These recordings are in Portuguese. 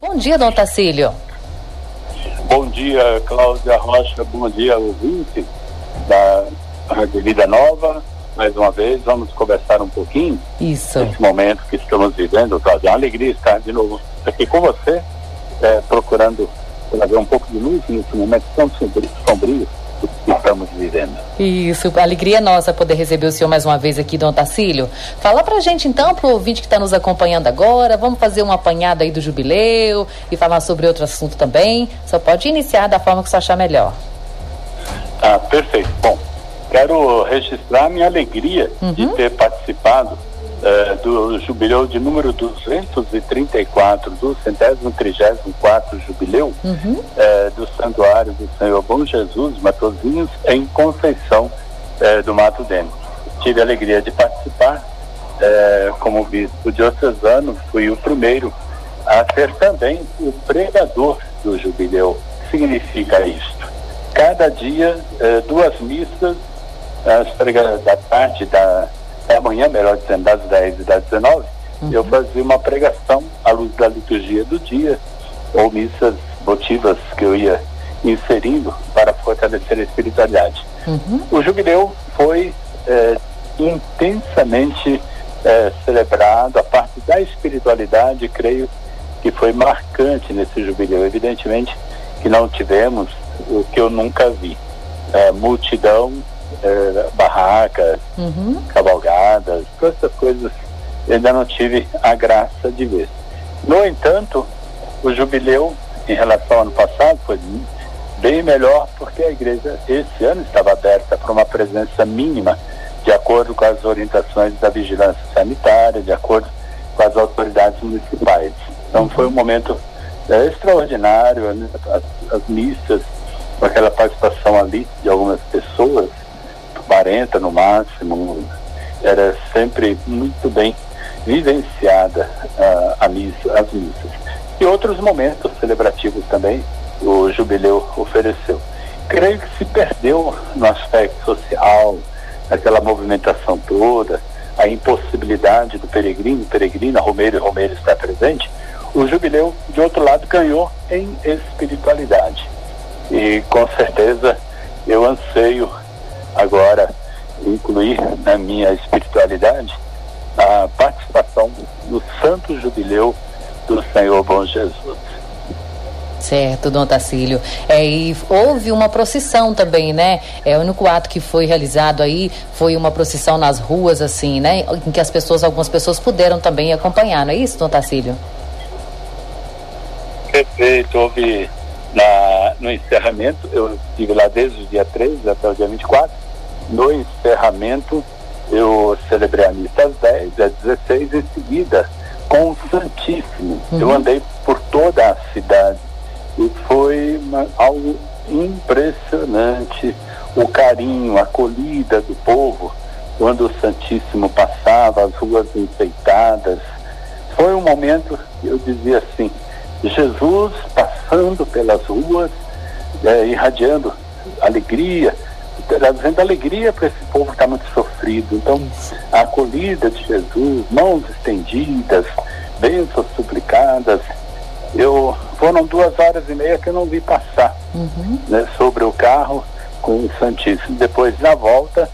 Bom dia, Dom Tacílio. Bom dia, Cláudia Rocha. Bom dia, ouvinte da Rádio Vida Nova. Mais uma vez, vamos conversar um pouquinho. Isso. Nesse momento que estamos vivendo, Cláudia. É uma alegria estar de novo aqui com você, é, procurando trazer um pouco de luz nesse momento tão sombrio que estamos vivendo. Isso, alegria nossa poder receber o senhor mais uma vez aqui, Dom Tacílio. Fala pra gente então, pro ouvinte que está nos acompanhando agora, vamos fazer uma apanhada aí do jubileu e falar sobre outro assunto também. Só pode iniciar da forma que você achar melhor. Ah, perfeito. Bom, quero registrar minha alegria uhum. de ter participado uh, do jubileu de número 234, do centésimo trigésimo quarto jubileu uhum. uh, do Santuário do Senhor Bom Jesus, Matozinhos, em Conceição uh, do Mato Dentro. Tive a alegria de participar como bispo diocesano, fui o primeiro a ser também o pregador do jubileu. Significa isto? Cada dia, duas missas, as pregas da tarde da é amanhã, melhor dizendo, das 10 e das 19, uhum. eu fazia uma pregação à luz da liturgia do dia, ou missas votivas que eu ia inserindo para fortalecer a espiritualidade. Uhum. O jubileu foi é, intensamente é, celebrado, a parte da espiritualidade, creio que foi marcante nesse jubileu. Evidentemente que não tivemos o que eu nunca vi. É, multidão é, barracas, uhum. cavalgadas, todas essas coisas eu ainda não tive a graça de ver. No entanto, o jubileu em relação ao ano passado foi bem melhor porque a igreja esse ano estava aberta para uma presença mínima de acordo com as orientações da vigilância sanitária, de acordo com as autoridades municipais. Então foi um momento é, extraordinário, né? as, as missas, com aquela participação ali de algumas pessoas, 40 no máximo, era sempre muito bem vivenciada uh, a missa, as missas. E outros momentos celebrativos também o jubileu ofereceu. Creio que se perdeu no aspecto social, aquela movimentação toda, a impossibilidade do peregrino, peregrina, romeiro e romeiro estar presente, o jubileu, de outro lado, ganhou em espiritualidade. E com certeza eu anseio agora incluir na minha espiritualidade a participação no Santo Jubileu do Senhor Bom Jesus. Certo, Dom Tacílio. É, e houve uma procissão também, né? É, o único ato que foi realizado aí foi uma procissão nas ruas, assim, né? Em que as pessoas, algumas pessoas puderam também acompanhar, não é isso, Dom Tacílio? Perfeito, houve na, no encerramento, eu estive lá desde o dia 13 até o dia 24, no encerramento, eu celebrei a missa às 10, às 16, em seguida, com o Santíssimo. Uhum. Eu andei por toda a cidade e foi uma, algo impressionante o carinho, a acolhida do povo quando o Santíssimo passava, as ruas enfeitadas. Foi um momento, eu dizia assim, Jesus passando pelas ruas, é, irradiando alegria, trazendo alegria para esse povo que está muito sofrido. Então, a acolhida de Jesus, mãos estendidas, bênçãos suplicadas. Eu foram duas horas e meia que eu não vi passar uhum. né, sobre o carro com o Santíssimo. Depois, na volta,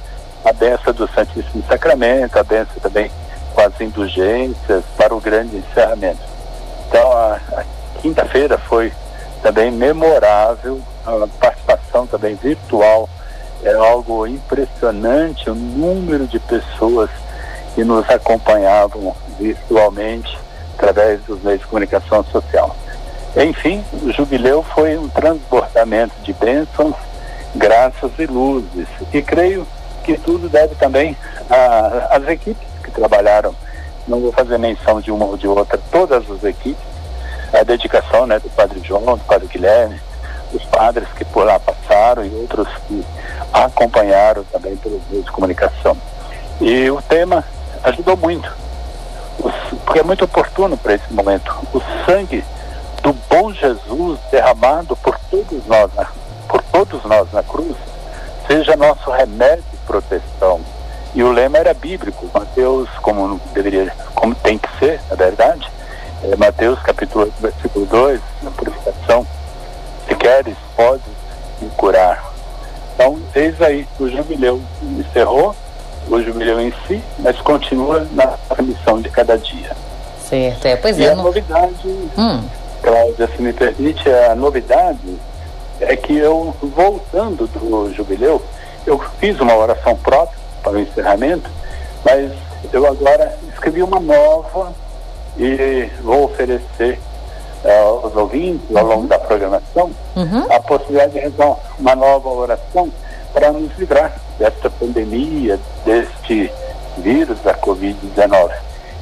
a benção do Santíssimo Sacramento, a benção também com as indulgências para o grande encerramento. Então, a, a quinta-feira foi também memorável, a participação também virtual é algo impressionante o número de pessoas que nos acompanhavam virtualmente através dos meios de comunicação social. Enfim, o jubileu foi um transbordamento de bênçãos, graças e luzes. E creio que tudo deve também às equipes que trabalharam. Não vou fazer menção de uma ou de outra, todas as equipes. A dedicação né, do Padre João, do Padre Guilherme, os padres que por lá passaram e outros que acompanharam também pelos meios de comunicação. E o tema ajudou muito, porque é muito oportuno para esse momento. O sangue do bom Jesus derramado por todos nós, por todos nós na cruz, seja nosso remédio e proteção. E o lema era bíblico, Mateus, como deveria, como tem que ser, na verdade, é, Mateus capítulo 8, versículo 2, na purificação, se queres, podes me curar. Então, eis aí, o jubileu encerrou, o jubileu em si, mas continua na missão de cada dia. Certo, é, pois e é. a novidade, hum. Cláudia, se me permite, a novidade é que eu, voltando do jubileu, eu fiz uma oração própria para o encerramento, mas eu agora escrevi uma nova e vou oferecer aos ouvintes, ao longo da programação, uhum. a possibilidade de rezar uma nova oração para nos livrar desta pandemia, deste vírus da Covid-19.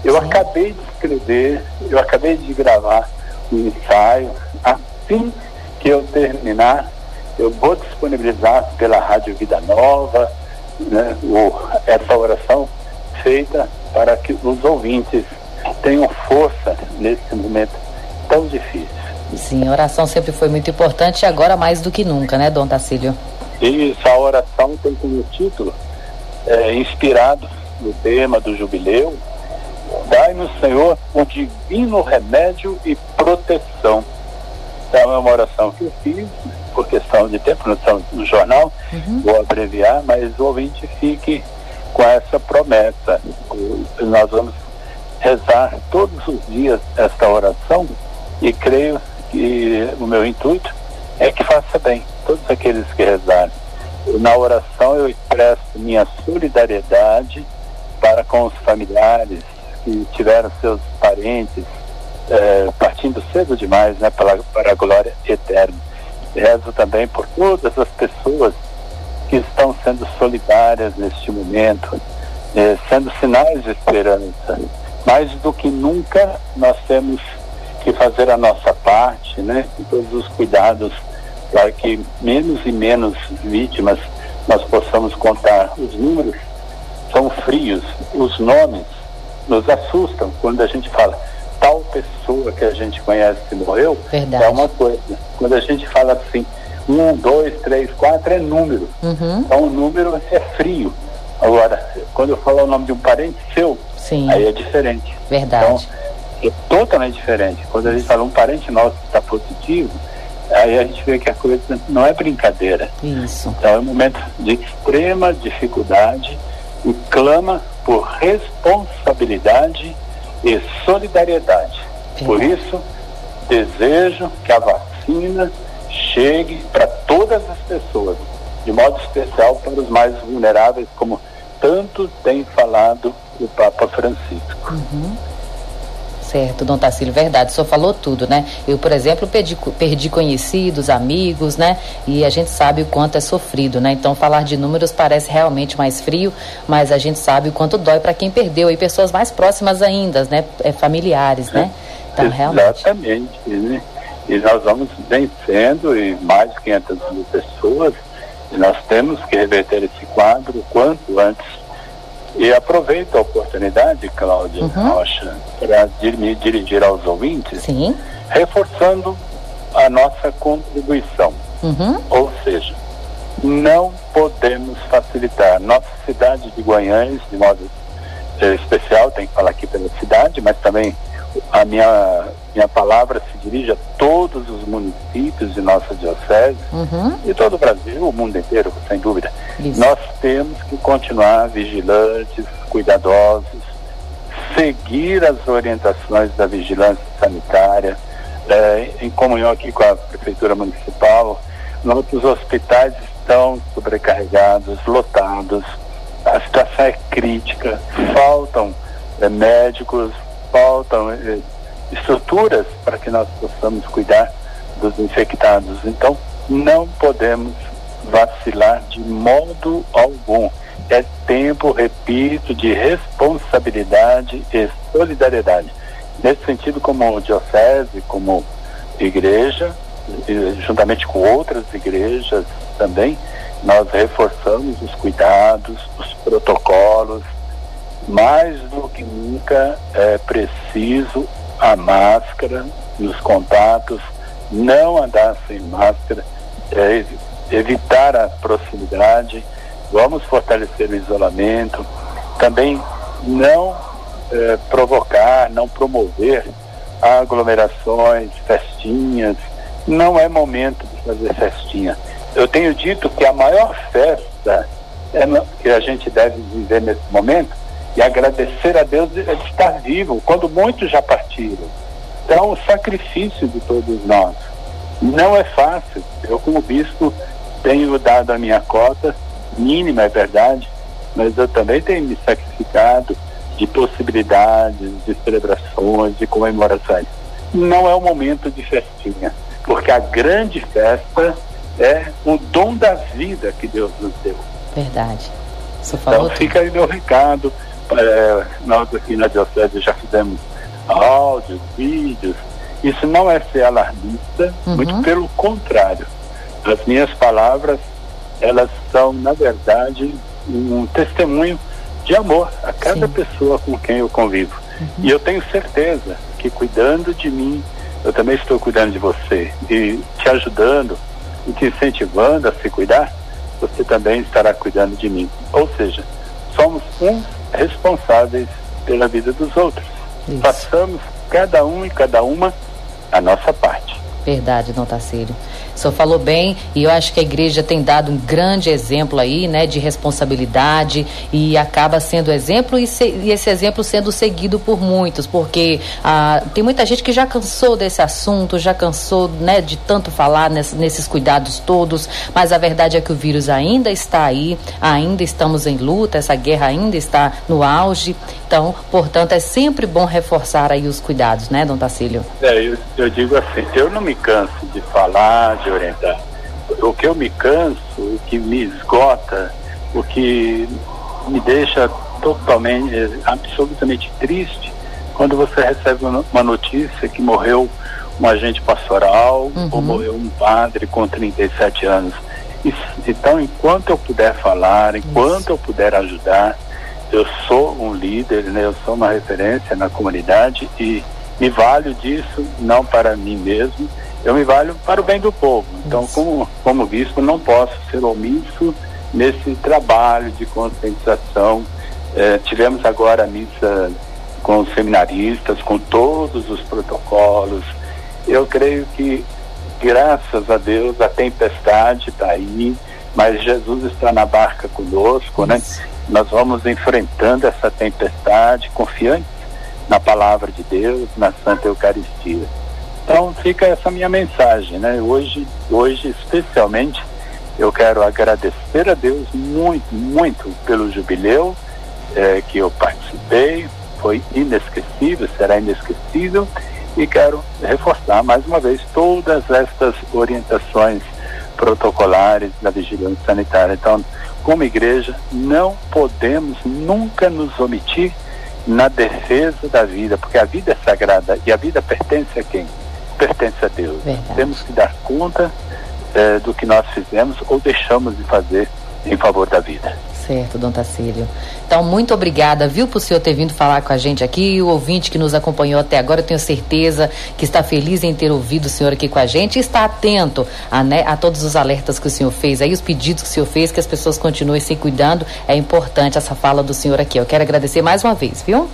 Eu Sim. acabei de escrever, eu acabei de gravar um ensaio. Assim que eu terminar, eu vou disponibilizar pela Rádio Vida Nova né, o, essa oração feita para que os ouvintes tenham força nesse momento tão difícil. Sim, a oração sempre foi muito importante e agora mais do que nunca, né, Dom Tacílio? Isso, a oração tem como título, é, inspirado no tema do jubileu, Dai-nos, Senhor, um divino remédio e proteção. Então é uma oração que eu fiz, por questão de tempo, não estamos no jornal, uhum. vou abreviar, mas o ouvinte fique com essa promessa. Nós vamos rezar todos os dias esta oração e creio que o meu intuito é que faça bem todos aqueles que rezarem. Na oração eu expresso minha solidariedade para com os familiares que tiveram seus parentes é, partindo cedo demais né, para, para a glória eterna. Rezo também por todas as pessoas que estão sendo solidárias neste momento, é, sendo sinais de esperança. Mais do que nunca, nós temos fazer a nossa parte, né, com todos os cuidados para que menos e menos vítimas nós possamos contar. Os números são frios, os nomes nos assustam quando a gente fala tal pessoa que a gente conhece que morreu, Verdade. é uma coisa. Quando a gente fala assim, um, dois, três, quatro, é número. Uhum. Então o número é frio. Agora, quando eu falo o nome de um parente seu, Sim. aí é diferente. Verdade. Então, é totalmente diferente. Quando a gente fala um parente nosso que está positivo, aí a gente vê que a coisa não é brincadeira. Isso. Então é um momento de extrema dificuldade e clama por responsabilidade e solidariedade. Por isso, desejo que a vacina chegue para todas as pessoas, de modo especial para os mais vulneráveis, como tanto tem falado o Papa Francisco. Uhum. Certo, Dom Tacílio, verdade, o senhor falou tudo, né? Eu, por exemplo, perdi, perdi conhecidos, amigos, né? E a gente sabe o quanto é sofrido, né? Então, falar de números parece realmente mais frio, mas a gente sabe o quanto dói para quem perdeu e pessoas mais próximas ainda, né? É, familiares, né? Então, realmente. Exatamente, né? E nós vamos vencendo e mais de 500 mil pessoas, e nós temos que reverter esse quadro o quanto antes e aproveito a oportunidade, Cláudia uhum. Rocha, para me dirigir aos ouvintes, Sim. reforçando a nossa contribuição. Uhum. Ou seja, não podemos facilitar. Nossa cidade de Guanhães, de modo eh, especial, tem que falar aqui pela cidade, mas também a minha, minha palavra se dirige a todos os municípios de nossa diocese uhum. e todo o Brasil, o mundo inteiro, sem dúvida. Isso. Nós temos que continuar vigilantes, cuidadosos, seguir as orientações da vigilância sanitária, é, em comunhão aqui com a Prefeitura Municipal. Nossos hospitais estão sobrecarregados, lotados, a situação é crítica, faltam é, médicos, faltam eh, estruturas para que nós possamos cuidar dos infectados. Então, não podemos vacilar de modo algum. É tempo, repito, de responsabilidade e solidariedade. Nesse sentido, como diocese, como igreja, juntamente com outras igrejas também, nós reforçamos os cuidados, os protocolos, mais do que nunca é preciso a máscara nos contatos, não andar sem máscara, é, evitar a proximidade, vamos fortalecer o isolamento, também não é, provocar, não promover aglomerações, festinhas. Não é momento de fazer festinha. Eu tenho dito que a maior festa é que a gente deve viver nesse momento e agradecer a Deus de estar vivo, quando muitos já partiram. Então, o sacrifício de todos nós não é fácil. Eu, como bispo, tenho dado a minha cota, mínima, é verdade, mas eu também tenho me sacrificado de possibilidades, de celebrações, de comemorações. Não é o momento de festinha, porque a grande festa é o dom da vida que Deus nos deu. Verdade. Você falou então fica aí meu recado. É, nós aqui na Diocese já fizemos áudios, vídeos. Isso não é ser alarmista, uhum. muito pelo contrário. As minhas palavras, elas são, na verdade, um testemunho de amor a cada Sim. pessoa com quem eu convivo. Uhum. E eu tenho certeza que cuidando de mim, eu também estou cuidando de você e te ajudando e te incentivando a se cuidar, você também estará cuidando de mim. Ou seja, somos uns responsáveis pela vida dos outros. Isso. Façamos cada um e cada uma a nossa parte. Verdade, Dom Tarcílio. O senhor falou bem e eu acho que a igreja tem dado um grande exemplo aí, né, de responsabilidade e acaba sendo exemplo e, se, e esse exemplo sendo seguido por muitos, porque ah, tem muita gente que já cansou desse assunto, já cansou, né, de tanto falar nesse, nesses cuidados todos, mas a verdade é que o vírus ainda está aí, ainda estamos em luta, essa guerra ainda está no auge, então, portanto, é sempre bom reforçar aí os cuidados, né, Dom Tacílio? É, eu, eu digo assim, eu não me canso de falar, de orientar. O que eu me canso, o que me esgota, o que me deixa totalmente, absolutamente triste, quando você recebe uma notícia que morreu um agente pastoral uhum. ou morreu um padre com 37 anos. Então, enquanto eu puder falar, enquanto Isso. eu puder ajudar, eu sou um líder, né? eu sou uma referência na comunidade e me valho disso não para mim mesmo, eu me valho para o bem do povo. Então, como, como bispo, não posso ser omisso nesse trabalho de conscientização. É, tivemos agora a missa com os seminaristas, com todos os protocolos. Eu creio que, graças a Deus, a tempestade está aí, mas Jesus está na barca conosco, né? Nós vamos enfrentando essa tempestade, confiantes na palavra de Deus, na Santa Eucaristia. Então fica essa minha mensagem, né? Hoje, hoje especialmente, eu quero agradecer a Deus muito, muito pelo jubileu eh, que eu participei, foi inesquecível, será inesquecível, e quero reforçar mais uma vez todas estas orientações protocolares da vigilância sanitária. Então, como igreja, não podemos nunca nos omitir na defesa da vida, porque a vida é sagrada e a vida pertence a quem? pertence a Deus. Verdade. Temos que dar conta eh, do que nós fizemos ou deixamos de fazer em favor da vida. Certo, Dom Tacílio. Então, muito obrigada, viu, por o senhor ter vindo falar com a gente aqui. O ouvinte que nos acompanhou até agora, eu tenho certeza que está feliz em ter ouvido o senhor aqui com a gente e está atento a, né, a todos os alertas que o senhor fez, aí os pedidos que o senhor fez, que as pessoas continuem se cuidando. É importante essa fala do senhor aqui. Eu quero agradecer mais uma vez, viu?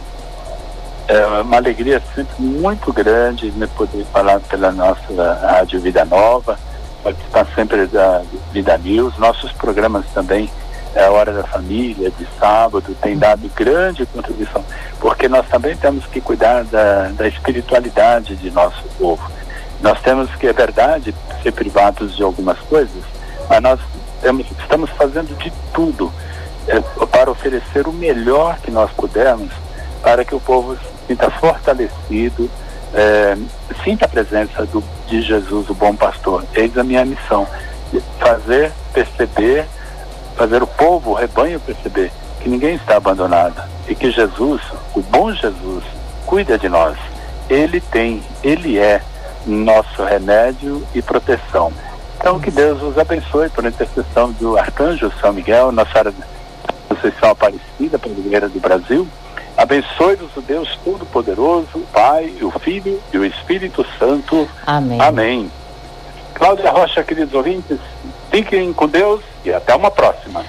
É uma alegria sempre muito grande me poder falar pela nossa Rádio Vida Nova, participar sempre da Vida News. Nossos programas também, é a Hora da Família, de sábado, tem dado grande contribuição, porque nós também temos que cuidar da, da espiritualidade de nosso povo. Nós temos que, é verdade, ser privados de algumas coisas, mas nós temos, estamos fazendo de tudo é, para oferecer o melhor que nós pudermos para que o povo sinta fortalecido, é, sinta a presença do, de Jesus, o bom pastor. Eis a minha missão, fazer perceber, fazer o povo, o rebanho perceber que ninguém está abandonado e que Jesus, o bom Jesus, cuida de nós. Ele tem, ele é nosso remédio e proteção. Então que Deus os abençoe por intercessão do arcanjo São Miguel, Nossa Senhora Conceição Aparecida, padroeira do Brasil Abençoe-vos o Deus Todo-Poderoso, o Pai, o Filho e o Espírito Santo. Amém. Amém. Cláudia Rocha, queridos ouvintes, fiquem com Deus até uma próxima.